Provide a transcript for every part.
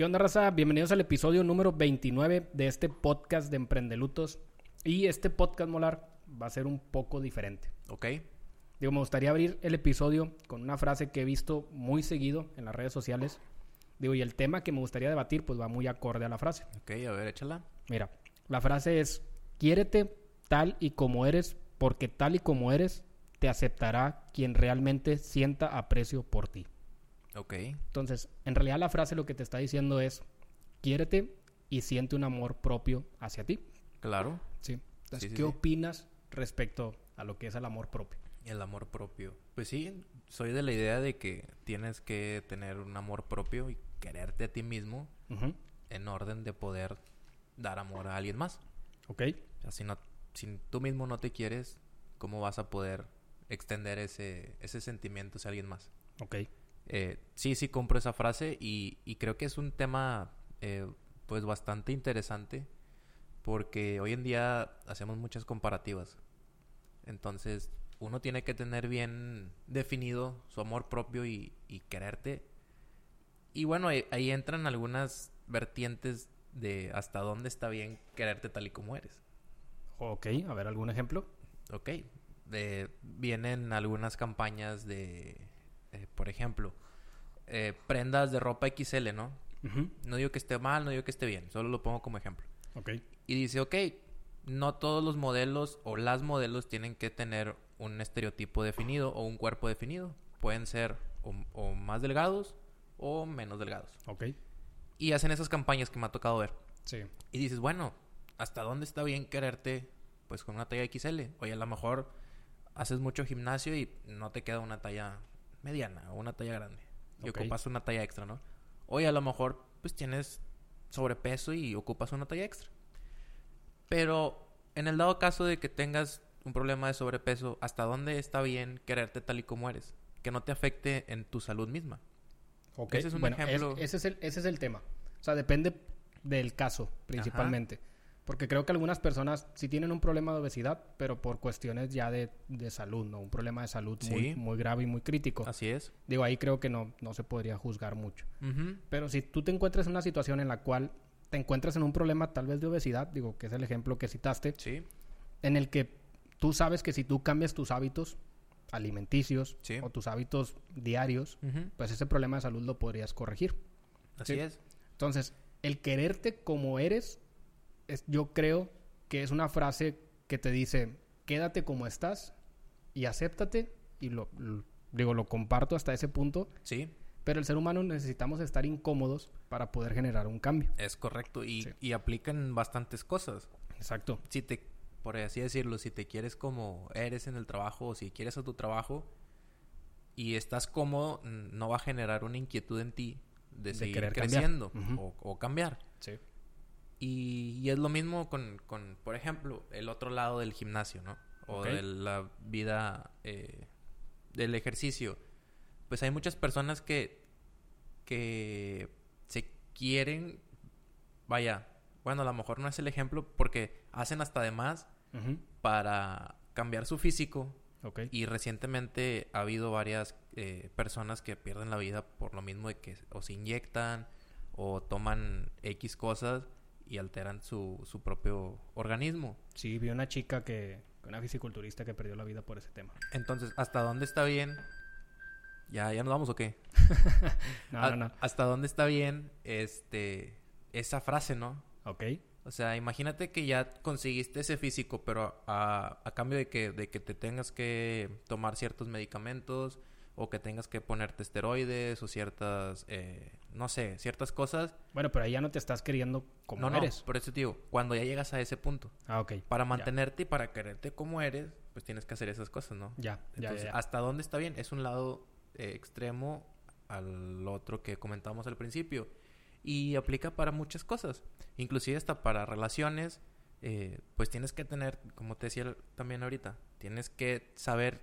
¿Qué onda, raza? Bienvenidos al episodio número 29 de este podcast de Emprendelutos. Y este podcast molar va a ser un poco diferente. Ok. Digo, me gustaría abrir el episodio con una frase que he visto muy seguido en las redes sociales. Digo, y el tema que me gustaría debatir, pues va muy acorde a la frase. Ok, a ver, échala. Mira, la frase es: Quiérete tal y como eres, porque tal y como eres, te aceptará quien realmente sienta aprecio por ti. Ok. Entonces, en realidad la frase lo que te está diciendo es, quiérete y siente un amor propio hacia ti. Claro. Sí. Entonces, Sí, sí, ¿qué sí. opinas respecto a lo que es el amor propio? El amor propio. Pues sí, soy de la idea de que tienes que tener un amor propio y quererte a ti mismo en orden de poder dar amor a alguien más. ¿Ok? O sea, si, no, si tú mismo no te quieres, ¿cómo vas a poder extender ese, ese sentimiento hacia alguien más? Ok. Eh, sí, sí compro esa frase y, y creo que es un tema eh, pues bastante interesante porque hoy en día hacemos muchas comparativas. Entonces uno tiene que tener bien definido su amor propio y, y quererte. Y bueno, ahí, ahí entran algunas vertientes de hasta dónde está bien quererte tal y como eres. Ok, a ver, ¿algún ejemplo? Ok. Eh, vienen algunas campañas de, eh, por ejemplo, eh, prendas de ropa XL, ¿no? No digo que esté mal, no digo que esté bien, solo lo pongo como ejemplo. Ok. Y dice, ok, no todos los modelos o las modelos tienen que tener un estereotipo definido o un cuerpo definido. Pueden ser o, o más delgados o menos delgados. Ok. Y hacen esas campañas que me ha tocado ver. Sí. Y dices, bueno, ¿hasta dónde está bien quererte pues con una talla XL? Oye, a lo mejor haces mucho gimnasio y no te queda una talla mediana o una talla grande. Y ocupas una talla extra, ¿no? Oye, a lo mejor pues tienes sobrepeso y ocupas una talla extra. Pero en el dado caso de que tengas un problema de sobrepeso, ¿hasta dónde está bien quererte tal y como eres? Que no te afecte en tu salud misma. Ok. Ese es un Bueno, ejemplo. ese, es el, ese es el tema. O sea, depende del caso, principalmente. Porque creo que algunas personas sí tienen un problema de obesidad, pero por cuestiones ya de, de salud, ¿no? Un problema de salud muy, Sí. muy grave y muy crítico. Así es. Digo, ahí creo que no, no se podría juzgar mucho. Pero si tú te encuentras en una situación en la cual te encuentras en un problema tal vez de obesidad, digo, que es el ejemplo que citaste, Sí. en el que tú sabes que si tú cambias tus hábitos alimenticios Sí. o tus hábitos diarios, pues ese problema de salud lo podrías corregir. Así Sí. es. Entonces, el quererte como eres, es, yo creo que es una frase que te dice, quédate como estás y acéptate, y lo, lo- digo, lo comparto hasta ese punto, Sí. pero el ser humano necesitamos estar incómodos para poder generar un cambio. Es correcto y, Sí. y aplican bastantes cosas. Exacto. Si te, por así decirlo, si te quieres como eres en el trabajo o si quieres a tu trabajo y estás cómodo, no va a generar una inquietud en ti de, De seguir creciendo o, o cambiar. Sí. Y, y es lo mismo con, con, por ejemplo, el otro lado del gimnasio, ¿no? O de la vida eh, del ejercicio. Pues hay muchas personas que, que se quieren, vaya, bueno, a lo mejor no es el ejemplo porque hacen hasta de más para cambiar su físico. Ok. Y recientemente ha habido varias eh, personas que pierden la vida por lo mismo de que o se inyectan o toman X cosas y alteran su, su propio organismo. Sí, vi una chica que, una fisiculturista que perdió la vida por ese tema. Entonces, ¿hasta dónde está bien? ¿Ya, ya nos vamos o qué? No, A- no, no. ¿Hasta dónde está bien este esa frase, no? Ok. O sea, imagínate que ya conseguiste ese físico, pero a, a cambio de que, de que te tengas que tomar ciertos medicamentos o que tengas que ponerte esteroides o ciertas, eh, no sé, ciertas cosas. Bueno, pero ahí ya no te estás queriendo como no, no, eres. por eso te digo, cuando ya llegas a ese punto, Ah, ok. para Ya. mantenerte y para quererte como eres, pues tienes que hacer esas cosas, ¿no? Ya, ya, Entonces, ya, ya. ¿hasta dónde está bien? Es un lado eh, extremo al otro que comentamos al principio. Y aplica para muchas cosas. Inclusive hasta para relaciones. eh, pues tienes que tener, como te decía también ahorita, tienes que saber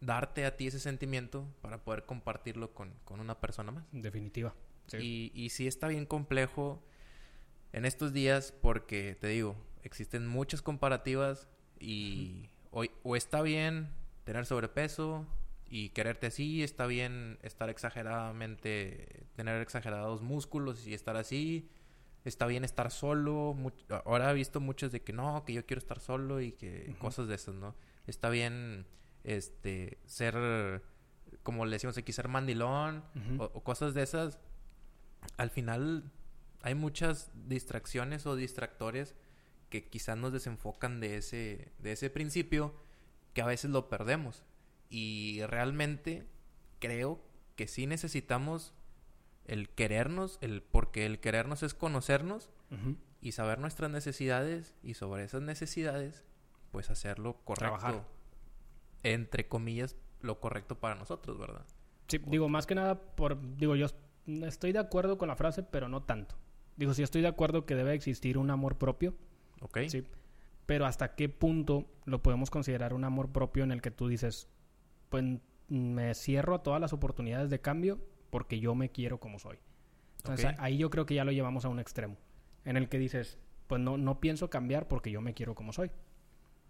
darte a ti ese sentimiento para poder compartirlo con, con una persona más. Definitiva. Sí. Y, y sí está bien complejo en estos días porque, te digo, existen muchas comparativas y o, o está bien tener sobrepeso y quererte así, está bien estar exageradamente, tener exagerados músculos y estar así, está bien estar solo. ahora he visto muchos de que no, que yo quiero estar solo y que cosas de esas, ¿no? Está bien este ser como le decimos aquí ser mandilón o, cosas de esas. Al final hay muchas distracciones o distractores que quizás nos desenfocan de ese de ese principio que a veces lo perdemos y realmente creo que sí necesitamos el querernos, el porque el querernos es conocernos y saber nuestras necesidades y sobre esas necesidades pues hacerlo correcto. Trabajar. Entre comillas, lo correcto para nosotros, ¿verdad? Sí, digo, más que nada por digo, yo estoy de acuerdo con la frase, pero no tanto. Digo, sí estoy de acuerdo que debe existir un amor propio. Ok. Sí. Pero hasta qué punto lo podemos considerar un amor propio en el que tú dices, pues me cierro a todas las oportunidades de cambio porque yo me quiero como soy. Entonces ahí yo creo que ya lo llevamos a un extremo, en el que dices, pues no, no pienso cambiar porque yo me quiero como soy.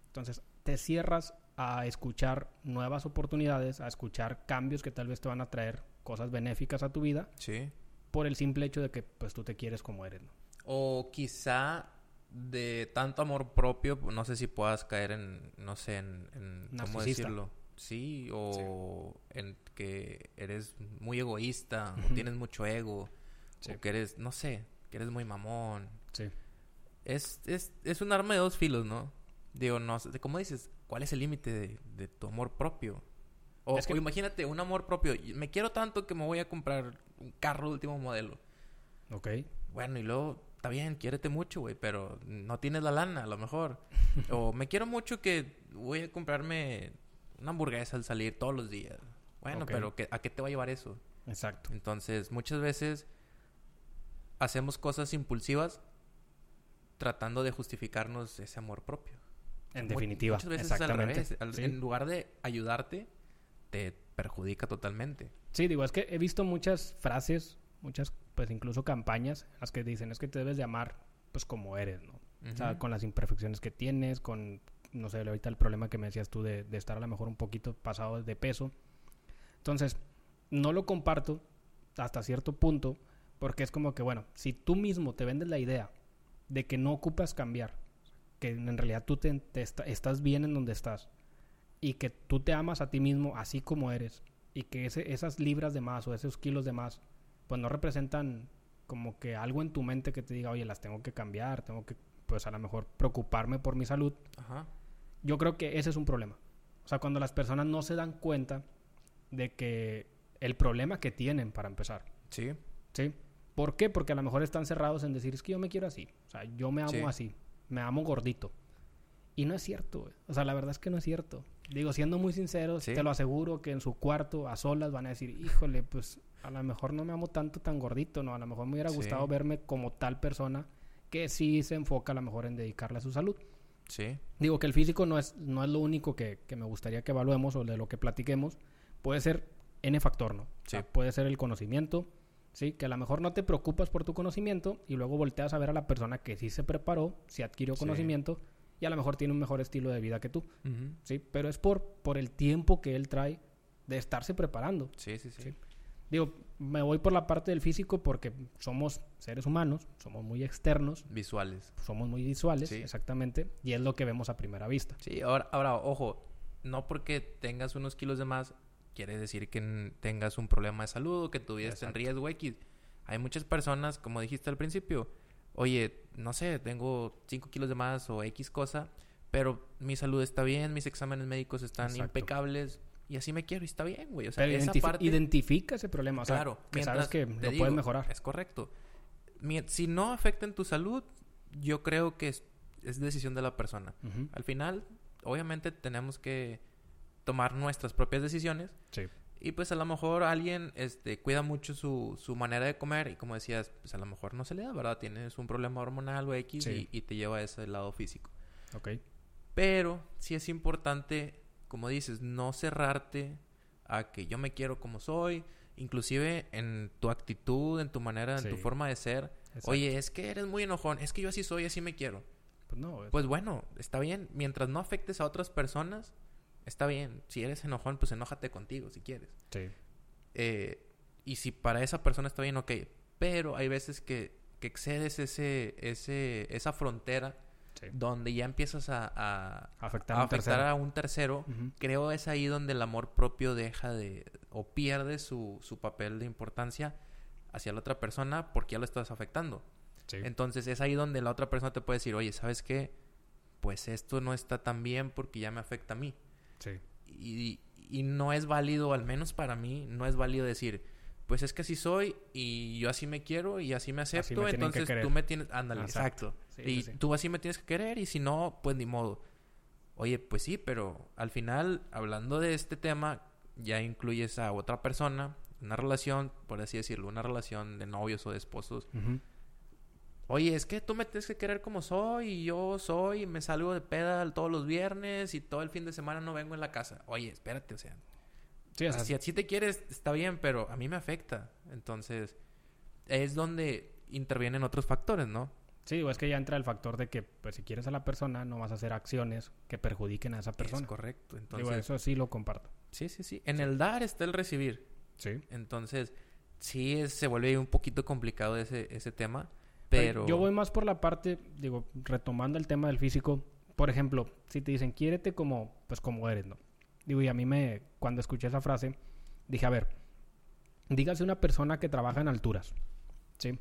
Entonces te cierras a escuchar nuevas oportunidades, a escuchar cambios que tal vez te van a traer cosas benéficas a tu vida. Sí. Por el simple hecho de que pues tú te quieres como eres, ¿no? O quizá de tanto amor propio, no sé si puedas caer en, no sé, en, ¿cómo decirlo? Sí, o en que eres muy egoísta, o tienes mucho ego, o que eres, no sé, que eres muy mamón. Sí. Es, es, es un arma de dos filos, ¿no? Digo, no sé, ¿cómo dices? ¿Cuál es el límite de, tu amor propio? O, que... imagínate, un amor propio. Me quiero tanto que me voy a comprar un carro de último modelo. Ok. Bueno, y luego, está bien, quiérete mucho, güey, pero no tienes la lana, a lo mejor. o me quiero mucho que voy a comprarme una hamburguesa al salir todos los días. Bueno, pero ¿a qué te va a llevar eso? Exacto. Entonces, muchas veces hacemos cosas impulsivas tratando de justificarnos ese amor propio. En definitiva. Muchas veces es al revés. En lugar de ayudarte, te perjudica totalmente. Sí, digo, es que he visto muchas frases, muchas, pues incluso campañas, en las que dicen es que te debes de amar, pues como eres, ¿no? O sea, con las imperfecciones que tienes, con no sé, ahorita el problema que me decías tú de, estar a lo mejor un poquito pasado de peso. Entonces, no lo comparto hasta cierto punto porque es como que, bueno, si tú mismo te vendes la idea de que no ocupas cambiar, que en realidad tú te, estás bien en donde estás y que tú te amas a ti mismo así como eres y que esas libras de más o esos kilos de más, pues no representan como que algo en tu mente que te diga, oye, las tengo que cambiar, tengo que, pues a lo mejor preocuparme por mi salud. Ajá yo creo que ese es un problema. O sea, cuando las personas no se dan cuenta de que el problema que tienen para empezar. Sí. ¿Sí? ¿Por qué? Porque a lo mejor están cerrados en decir, es que yo me quiero así. O sea, yo me amo así. Me amo gordito. Y no es cierto, O sea, la verdad es que no es cierto. Digo, siendo muy sinceros, te lo aseguro que en su cuarto, a solas, van a decir, híjole, pues a lo mejor no me amo tanto tan gordito, ¿no? A lo mejor me hubiera gustado verme como tal persona que sí se enfoca a lo mejor en dedicarle a su salud. Sí. Digo que el físico no es, no es lo único que, me gustaría que evaluemos o de lo que platiquemos. Puede ser N factor, ¿no? Sí. puede ser el conocimiento, ¿sí? Que a lo mejor no te preocupas por tu conocimiento y luego volteas a ver a la persona que sí se preparó, sí adquirió conocimiento y a lo mejor tiene un mejor estilo de vida que tú, ¿sí? Pero es por, por el tiempo que él trae de estarse preparando. sí, sí. ¿sí? Digo, me voy por la parte del físico porque somos seres humanos, somos muy externos. Visuales. Somos muy visuales, exactamente. Y es lo que vemos a primera vista. Sí, ahora, ahora, ojo, no porque tengas unos kilos de más, quiere decir que tengas un problema de salud o que tu vida esté en riesgo X. Hay muchas personas, como dijiste al principio, oye, no sé, tengo 5 kilos de más o X cosa, pero mi salud está bien, mis exámenes médicos están impecables, y así me quiero y está bien, güey. O sea, esa parte... identifica ese problema. O sea, claro, que sabes que lo puedes mejorar. Es correcto. Si no afecta en tu salud, yo creo que es, decisión de la persona. Al final, obviamente, tenemos que tomar nuestras propias decisiones. Sí. Y pues a lo mejor alguien este, cuida mucho su, su manera de comer y como decías, pues a lo mejor no se le da, ¿verdad? Tienes un problema hormonal o X y, y, te lleva a ese lado físico. Ok. Pero sí es importante como dices, no cerrarte a que yo me quiero como soy, inclusive en tu actitud, en tu manera, en tu forma de ser. Oye, es que eres muy enojón, es que yo así soy, así me quiero. Pues no. Pues bueno, está bien, mientras no afectes a otras personas, Está bien. Si eres enojón, pues enójate contigo si quieres. Sí. Eh, y si para esa persona está bien, ok. Pero hay veces que, que excedes ese, ese, esa frontera Sí. donde ya empiezas a, a- Afectar a un afectar tercero. a un tercero. Ujú. Creo es ahí donde el amor propio deja de... o pierde su, su papel de importancia hacia la otra persona porque ya lo estás afectando. Sí. Entonces es ahí donde la otra persona te puede decir, oye, ¿sabes qué? Pues esto no está tan bien porque ya me afecta a mí. Sí. Y, y no es válido, al menos para mí, no es válido decir, pues es que así soy y yo así me quiero y así me acepto, me entonces tú me tienes, ándale, Exacto. exacto. Sí, y sí, tú así me tienes que querer y si no, pues ni modo. Oye, pues sí, pero al final, hablando de este tema, ya incluyes a otra persona, una relación, por así decirlo, una relación de novios o de esposos. Oye, es que tú me tienes que querer como soy y yo soy, y me salgo de peda todos los viernes y todo el fin de semana no vengo en la casa. Oye, espérate, o sea, Sí, o sea, si te quieres, está bien, pero a mí me afecta. Entonces, es donde intervienen otros factores, ¿no? sí, o es que ya entra el factor de que, pues, si quieres a la persona, no vas a hacer acciones que perjudiquen a esa persona. Es correcto. Digo, Entonces, eso sí lo comparto. sí, sí, sí. En el dar está el recibir. Sí. Entonces, sí es- se vuelve un poquito complicado ese, ese tema, Pero yo voy más por la parte, digo, retomando el tema del físico. Por ejemplo, si te dicen, quiérete como, pues como eres, ¿no? Digo, y a mí me, cuando escuché esa frase, dije, a ver, dígase una persona que trabaja en alturas, ¿sí?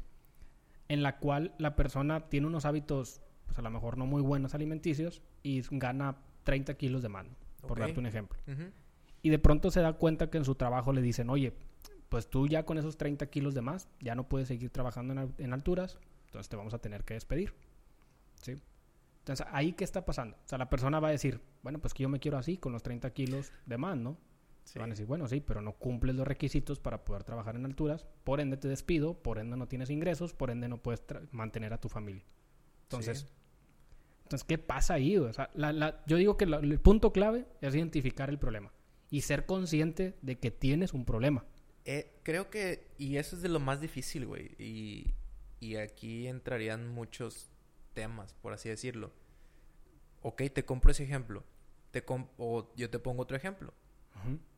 En la cual la persona tiene unos hábitos, pues a lo mejor no muy buenos alimenticios y gana 30 kilos de más, ¿no? por darte un ejemplo. Y de pronto se da cuenta que en su trabajo le dicen, oye, pues tú ya con esos 30 kilos de más, ya no puedes seguir trabajando en alturas, entonces te vamos a tener que despedir. ¿Sí? Entonces, ¿ahí qué está pasando? O sea, la persona va a decir, bueno, pues que yo me quiero así, con los 30 kilos de más, ¿no? Sí. Van a decir, bueno, sí, pero no cumples los requisitos para poder trabajar en alturas, por ende te despido, por ende no tienes ingresos, por ende no puedes mantener a tu familia. Entonces, Sí. entonces ¿qué pasa ahí? O sea, la- la- yo digo que la- el punto clave es identificar el problema y ser consciente de que tienes un problema. Eh, creo que, y eso es de lo más difícil, güey. Y, y aquí entrarían muchos temas, por así decirlo. Ok, te compro ese ejemplo. Te com- o yo te pongo otro ejemplo.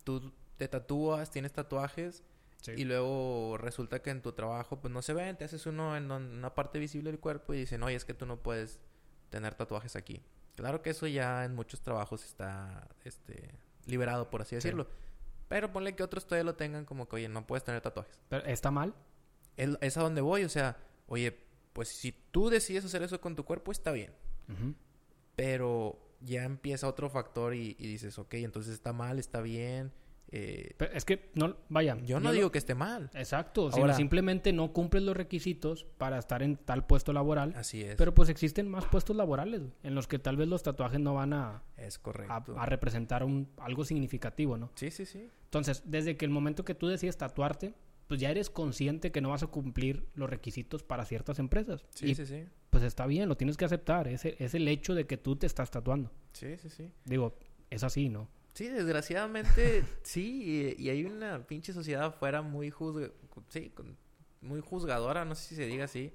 Tú te tatúas, tienes tatuajes, Sí. y luego resulta que en tu trabajo pues no se ven, te haces uno en una parte visible del cuerpo y dicen, oye, es que tú no puedes tener tatuajes aquí. Claro que eso ya en muchos trabajos está este, liberado, por así decirlo. Pero ponle que otros todavía lo tengan como que, oye, no puedes tener tatuajes. Pero, ¿Está mal? Es, es a donde voy, o sea, oye, pues si tú decides hacer eso con tu cuerpo, está bien. Pero ya empieza otro factor y, y dices, ok, entonces está mal, está bien. eh, Pero es que, no, vaya. yo no lo- digo que esté mal. Exacto, sino Ahora- simplemente no cumples los requisitos para estar en tal puesto laboral. Así es. Pero pues existen más puestos laborales en los que tal vez los tatuajes no van a, es a, correcto. a representar un, algo significativo, ¿no? Sí, sí, sí. Entonces, desde que el momento que tú decides tatuarte, pues ya eres consciente que no vas a cumplir los requisitos para ciertas empresas. Sí, y sí, sí. pues está bien, lo tienes que aceptar. Es, el- es el hecho de que tú te estás tatuando. Sí, sí, sí. Digo, es así, ¿no? Sí, desgraciadamente sí, y, y hay una pinche sociedad afuera muy juzga, sí, con- muy juzgadora, no sé si se diga así,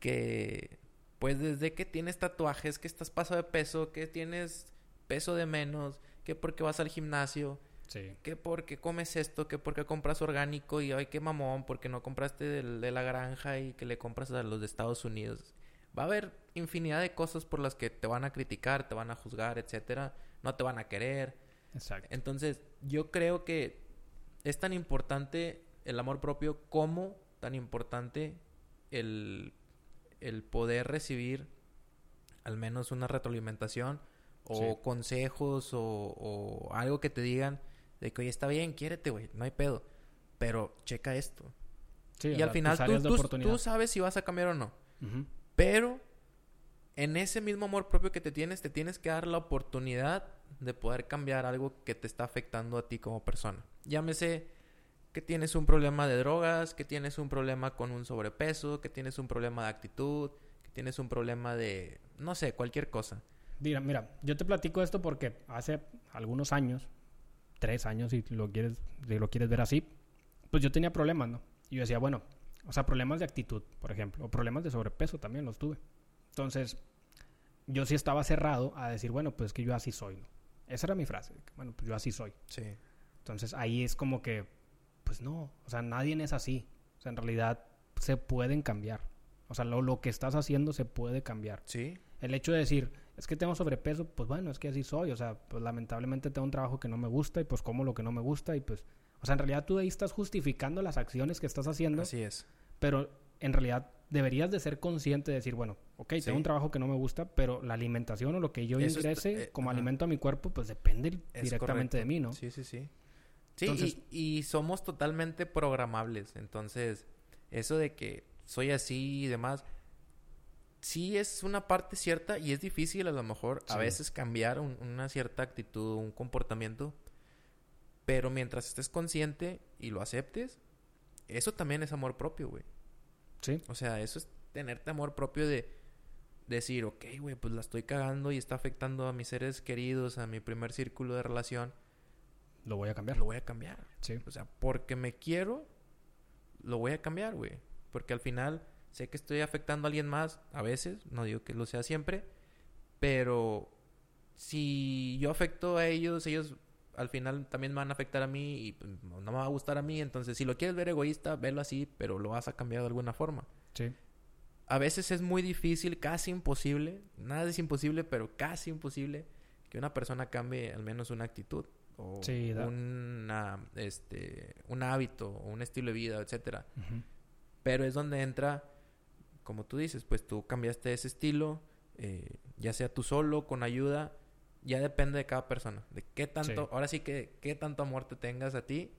que pues desde que tienes tatuajes, que estás paso de peso, que tienes peso de menos, que porque vas al gimnasio, Sí. que porque comes esto, que porque compras orgánico y ay qué mamón, porque no compraste del- de la granja y que le compras a los de Estados Unidos. Va a haber infinidad de cosas por las que te van a criticar, te van a juzgar, etcétera, no te van a querer. Exacto. Entonces, yo creo que es tan importante el amor propio como tan importante el, el poder recibir al menos una retroalimentación o Sí. consejos o, o algo que te digan de que, oye, está bien, quiérete, güey, no hay pedo. Pero checa esto. Sí, y al final tú, tú- tú sabes si vas a cambiar o no. Pero en ese mismo amor propio que te tienes, te tienes que dar la oportunidad de poder cambiar algo que te está afectando a ti como persona. Llámese que tienes un problema de drogas, que tienes un problema con un sobrepeso, que tienes un problema de actitud, que tienes un problema de, no sé, cualquier cosa. Mira, mira, yo te platico esto porque hace algunos años, tres años si lo quieres, si lo quieres ver así, pues yo tenía problemas, ¿no? Y yo decía, bueno, o sea, problemas de actitud, por ejemplo, o problemas de sobrepeso también los tuve. Entonces, yo sí estaba cerrado a decir, bueno, pues es que yo así soy, ¿no? Esa era mi frase. Bueno, pues yo así soy. Sí. Entonces ahí es como que, pues no, o sea, nadie es así. O sea, en realidad se pueden cambiar. O sea, lo, lo que estás haciendo se puede cambiar. Sí. El hecho de decir, es que tengo sobrepeso, pues bueno, es que así soy. O sea, pues lamentablemente tengo un trabajo que no me gusta y pues como lo que no me gusta y pues... O sea, en realidad tú ahí estás justificando las acciones que estás haciendo, Así es. pero en realidad deberías de ser consciente de decir, bueno, ok, Sí. tengo un trabajo que no me gusta, pero la alimentación o lo que yo Eso es- ingrese eh, como ajá. alimento a mi cuerpo, pues depende Es directamente correcto. de mí, ¿no? Sí, sí, sí. Sí, Entonces- y, y somos totalmente programables. Entonces, eso de que soy así y demás, sí es una parte cierta y es difícil a lo mejor a veces cambiar un- una cierta actitud, un comportamiento. Pero mientras estés consciente y lo aceptes, eso también es amor propio, güey. Sí, O sea, eso es tenerte amor propio de decir, ok, güey, pues la estoy cagando y está afectando a mis seres queridos, a mi primer círculo de relación lo voy a cambiar. lo voy a cambiar. Sí, O sea, porque me quiero, lo voy a cambiar, güey. Porque al final sé que estoy afectando a alguien más, a veces, no digo que lo sea siempre, pero si yo afecto a ellos, ellos al final también me van a afectar a mí y pues, no me va a gustar a mí. Entonces, si lo quieres ver egoísta, velo así, pero lo vas a cambiar de alguna forma. sí, A veces es muy difícil, casi imposible, nada es imposible, pero casi imposible que una persona cambie al menos una actitud o Sí, una, este, un hábito o un estilo de vida, etcétera. Ujú. Pero es donde entra, como tú dices, pues tú cambiaste ese estilo, eh, ya sea tú solo, con ayuda, ya depende de cada persona, de qué tanto, Sí. ahora sí que qué tanto amor te tengas a ti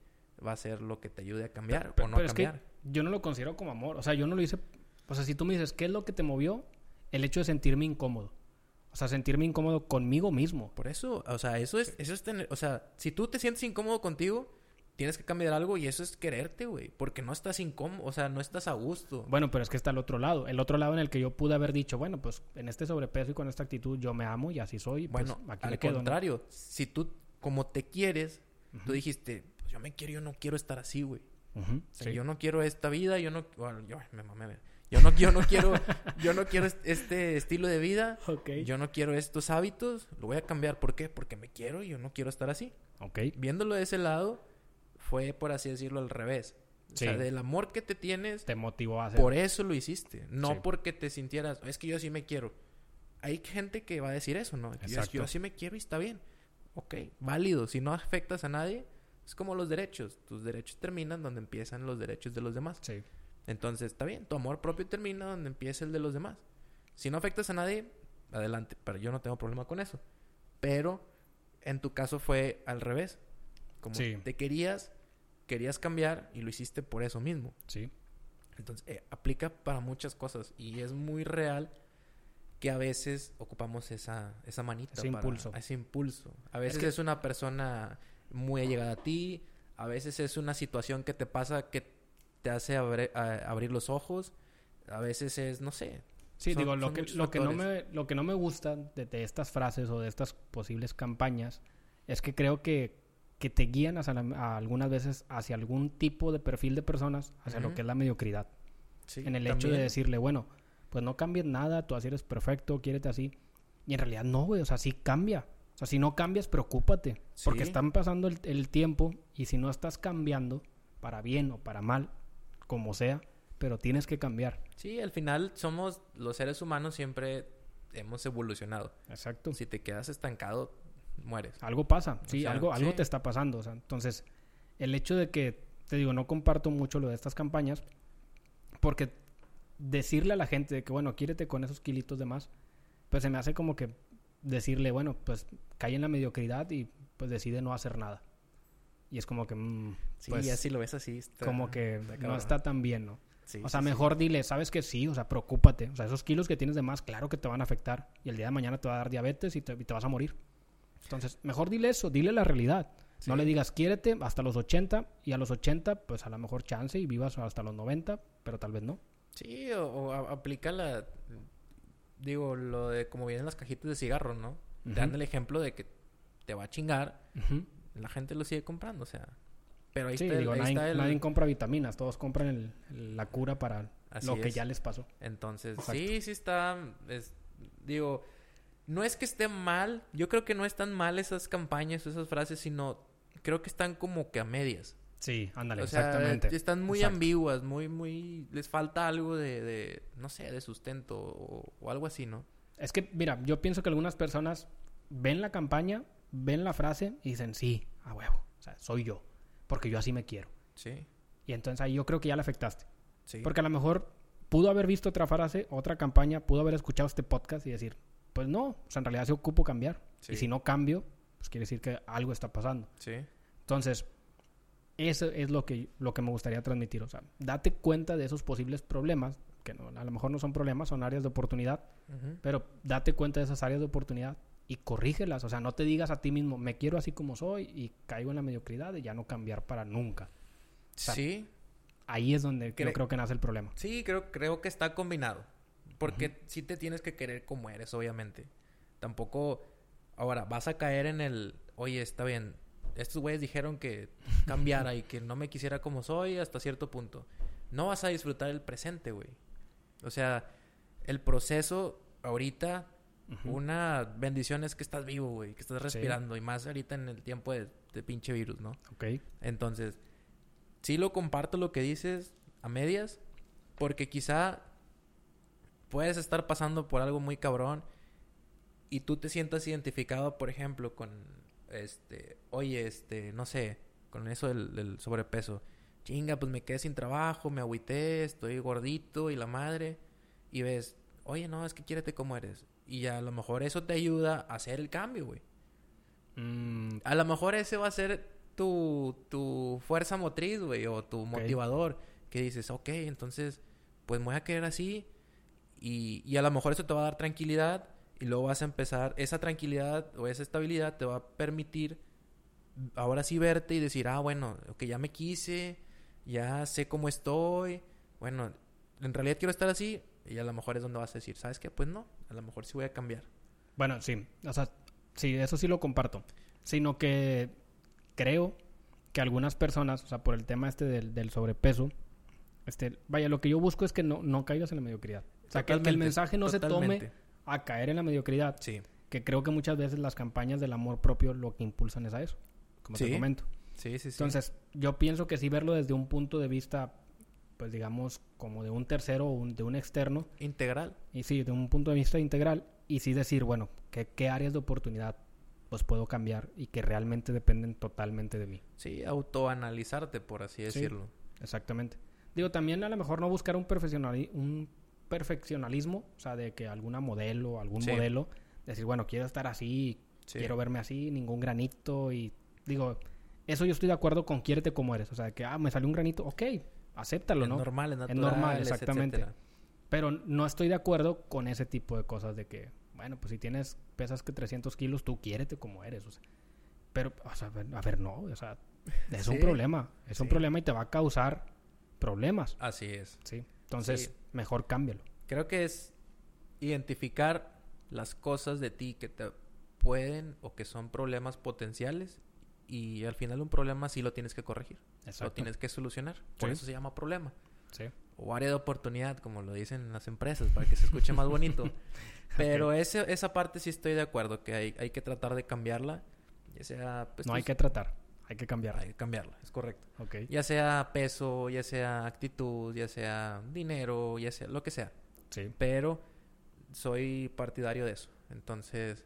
va a ser lo que te ayude a cambiar Pero, o no pero es que cambiar. yo no lo considero como amor. O sea, yo no lo hice. O sea, si tú me dices, ¿qué es lo que te movió? El hecho de sentirme incómodo. O sea, sentirme incómodo conmigo mismo. Por eso, o sea, eso es, eso es tener, o sea, si tú te sientes incómodo contigo, tienes que cambiar algo y eso es quererte, güey, porque no estás incómodo, o sea, no estás a gusto. Bueno, pero es que está el otro lado. El otro lado en el que yo pude haber dicho, bueno, pues en este sobrepeso y con esta actitud yo me amo y así soy. Pues, bueno, aquí al me quedo. ¿no? contrario, si tú como te quieres, tú dijiste, pues yo me quiero, yo no quiero estar así, güey. O sea, sí. yo no quiero esta vida, yo no, bueno, yo me mamé, yo no, yo no quiero, yo no quiero est- este estilo de vida, Ok. yo no quiero estos hábitos, lo voy a cambiar, ¿por qué? Porque me quiero y yo no quiero estar así. Ok. viéndolo de ese lado, fue por así decirlo al revés. O sea, del amor que te tienes, Te motivó a hacer. por eso lo hiciste. No Sí. porque te sintieras, es que yo sí me quiero. Hay gente que va a decir eso, ¿no? Yo, yo sí me quiero y está bien. Ok, válido. Si no afectas a nadie, es como los derechos. Tus derechos terminan donde empiezan los derechos de los demás. Sí. Entonces, está bien. Tu amor propio termina donde empieza el de los demás. Si no afectas a nadie, adelante. Pero yo no tengo problema con eso. Pero en tu caso fue al revés. Como Sí. te querías, querías cambiar y lo hiciste por eso mismo. Sí. Entonces, eh, aplica para muchas cosas. Y es muy real que a veces ocupamos esa, esa manita. Ese para- impulso. ese impulso. A veces que- es una persona muy allegada a ti. A veces es una situación que te pasa que te hace abre- a- abrir los ojos. A veces es, no sé. Sí, Son- digo, lo que, lo, que no me, lo que no me gusta de, de estas frases o de estas posibles campañas es que creo que, que te guían hacia la- a algunas veces hacia algún tipo de perfil de personas, hacia lo que es la mediocridad. Sí, en el hecho de decirle, bueno, pues no cambies nada, tú así eres perfecto, quiérete así. Y en realidad no, güey, o sea, sí cambia. O sea, si no cambias, preocúpate. Porque están pasando el, el tiempo y si no estás cambiando, para bien o para mal, como sea, pero tienes que cambiar. Sí, al final somos los seres humanos siempre hemos evolucionado. Exacto. Si te quedas estancado, mueres. Algo pasa, sí, sea, algo, algo sí. te está pasando. O sea, entonces, el hecho de que, te digo, no comparto mucho lo de estas campañas, porque decirle a la gente de que, bueno, quiérete con esos kilitos de más, pues se me hace como que decirle, bueno, pues cae en la mediocridad y pues decide no hacer nada. Y es como que, mm, Sí, pues, ya si lo ves así. está- como que está no está tan bien, ¿no? Sí, O sea, sí, sí. mejor dile, sabes que sí, o sea, preocúpate. O sea, esos kilos que tienes de más, claro que te van a afectar. Y el día de mañana te va a dar diabetes y te, y te vas a morir. Entonces, mejor dile eso, dile la realidad. No Sí. le digas, quiérete hasta los 80 y a los 80, pues a lo mejor chance y vivas hasta los 90, pero tal vez no. Sí, o, o aplica la... Digo, lo de como vienen las cajitas de cigarros, ¿no? Te dan Ujú. el ejemplo de que te va a chingar, Ujú. la gente lo sigue comprando, o sea... Pero ahí Sí, está, el- digo, ahí nadie, está el- nadie compra vitaminas, todos compran el- el- la cura para Así lo que es. ya les pasó. Entonces, Exacto. sí, sí está... es- digo, no es que esté mal, yo creo que no están mal esas campañas, esas frases, sino creo que están como que a medias. Sí, ándale, O sea, exactamente. están muy Exacto. ambiguas, muy, muy... Les falta algo de, de no sé, de sustento o, o algo así, ¿no? Es que, mira, yo pienso que algunas personas ven la campaña, ven la frase y dicen, sí, a huevo, o sea, soy yo, porque yo así me quiero. Sí, Y entonces ahí yo creo que ya le afectaste. sí. Porque a lo mejor pudo haber visto otra frase, otra campaña, pudo haber escuchado este podcast y decir, pues no, o sea, en realidad se ocupo cambiar. Sí. Y si no cambio, pues quiere decir que algo está pasando. Sí, Entonces, eso es lo que, lo que me gustaría transmitir. O sea, date cuenta de esos posibles problemas, que no, a lo mejor no son problemas, son áreas de oportunidad, pero date cuenta de esas áreas de oportunidad y corrígelas. O sea, no te digas a ti mismo, me quiero así como soy y caigo en la mediocridad y ya no cambiar para nunca. sea, sí, Ahí es donde Cre- yo creo que nace el problema. Sí, creo, creo que está combinado. Porque sí te tienes que querer como eres, obviamente. Tampoco, ahora, vas a caer en el, oye, está bien, estos güeyes dijeron que cambiara y que no me quisiera como soy hasta cierto punto. No vas a disfrutar el presente, güey. O sea, el proceso ahorita, una bendición es que estás vivo, güey, que estás Sí. respirando y más ahorita en el tiempo de, de pinche virus, ¿no? Ok. Entonces, sí lo comparto lo que dices a medias, porque quizá puedes estar pasando por algo muy cabrón y tú te sientas identificado, por ejemplo, con este, oye, este, no sé, con eso del, del sobrepeso. Chinga, pues me quedé sin trabajo, me agüité, estoy gordito y la madre. Y ves, oye, no, es que quiérete como eres. Y a lo mejor eso te ayuda a hacer el cambio, güey. Mm, A lo mejor ese va a ser tu, tu fuerza motriz, güey, o tu motivador. Que dices, ok, entonces, pues me voy a querer así. Y, a lo mejor eso te va a dar tranquilidad. Y luego vas a empezar, esa tranquilidad o esa estabilidad te va a permitir ahora sí verte y decir, ah, bueno, ok, ya me quise, ya sé cómo estoy. Bueno, en realidad quiero estar así. Y a lo mejor es donde vas a decir, ¿sabes qué? Pues no, a lo mejor sí voy a cambiar. Bueno, sí. O sea, sí, eso sí lo comparto. Sino que creo que algunas personas, o sea, por el tema este del, del sobrepeso, este, vaya, lo que yo busco es que no, no caigas en la mediocridad. O sea, que, que el mensaje no se tome a caer en la mediocridad. Sí, Que creo que muchas veces las campañas del amor propio lo que impulsan es a eso, como te Sí. comento. sí, sí. sí. Entonces, yo pienso que sí verlo desde un punto de vista, pues digamos, como de un tercero o un- de un externo, Integral. y sí, de un punto de vista integral, y sí decir, bueno, ¿qué, qué áreas de oportunidad pues puedo cambiar y que realmente dependen totalmente de mí? Sí, autoanalizarte, por así Sí. decirlo. Exactamente. Digo, también a lo mejor no buscar un, perfeccionali- un perfeccionalismo, o sea, de que alguna modelo, algún Sí. modelo, decir, bueno, quiero estar así, Sí. quiero verme así, ningún granito, y digo, eso yo estoy de acuerdo con quiérete como eres, o sea, que, ah, me salió un granito, ok, acéptalo, es ¿no? normal, es natural. normal, exactamente. etcétera. Pero no estoy de acuerdo con ese tipo de cosas de que, bueno, pues si tienes, pesas que 300 kilos, tú quiérete como eres, o sea. Pero, o sea, a ver, no, o sea, es un problema, es un problema y te va a causar problemas, Así es. ¿sí? Entonces. Mejor cámbialo. Creo que es identificar las cosas de ti que te pueden o que son problemas potenciales y al final un problema sí lo tienes que corregir, lo Exacto. tienes que solucionar. Por Sí. eso se llama problema. Sí. O área de oportunidad, como lo dicen en las empresas, para que se escuche más bonito. Pero ese, esa parte sí estoy de acuerdo, que hay, hay que tratar de cambiarla. Ya sea... pues, no hay tus- que tratar, hay que cambiar. hay que cambiarla, es correcto. Ok. Ya sea peso, ya sea actitud, ya sea dinero, ya sea lo que sea. Sí. Pero soy partidario de eso. Entonces,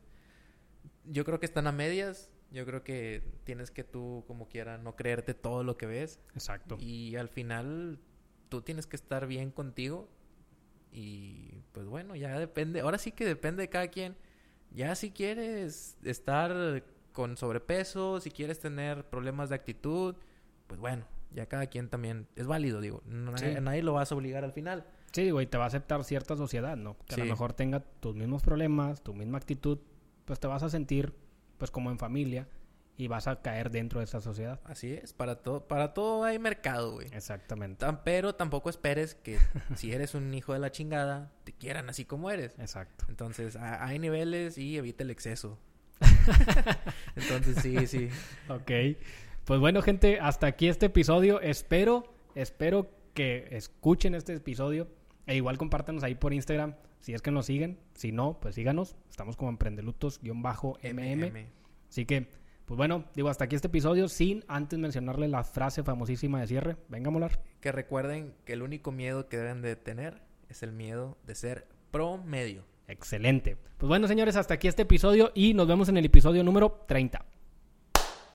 yo creo que están a medias. Yo creo que tienes que tú, como quiera, no creerte todo lo que ves. Exacto. Y al final, tú tienes que estar bien contigo. Y pues bueno, ya depende. Ahora sí que depende de cada quien. Ya si quieres estar con sobrepeso, si quieres tener problemas de actitud, pues bueno, ya cada quien también es válido, digo. No- Sí. a nadie lo vas a obligar al final. Sí, güey, te va a aceptar cierta sociedad, ¿no? Que a Sí. lo mejor tenga tus mismos problemas, tu misma actitud, pues te vas a sentir, pues como en familia y vas a caer dentro de esa sociedad. Así es, para todo, para todo hay mercado, güey. Exactamente. Tan- pero tampoco esperes que si eres un hijo de la chingada, te quieran así como eres. Exacto. Entonces, a- hay niveles y evita el exceso. Entonces, sí, sí. Ok. Pues bueno, gente, hasta aquí este episodio. Espero, espero que escuchen este episodio. E igual compártanos ahí por Instagram si es que nos siguen. Si no, pues síganos. Estamos como emprendelutos-mm. Así que, pues bueno, digo, hasta aquí este episodio sin antes mencionarle la frase famosísima de cierre. Venga, Molar. Que recuerden que el único miedo que deben de tener es el miedo de ser promedio. Excelente. Pues bueno, señores, hasta aquí este episodio y nos vemos en el episodio número 30.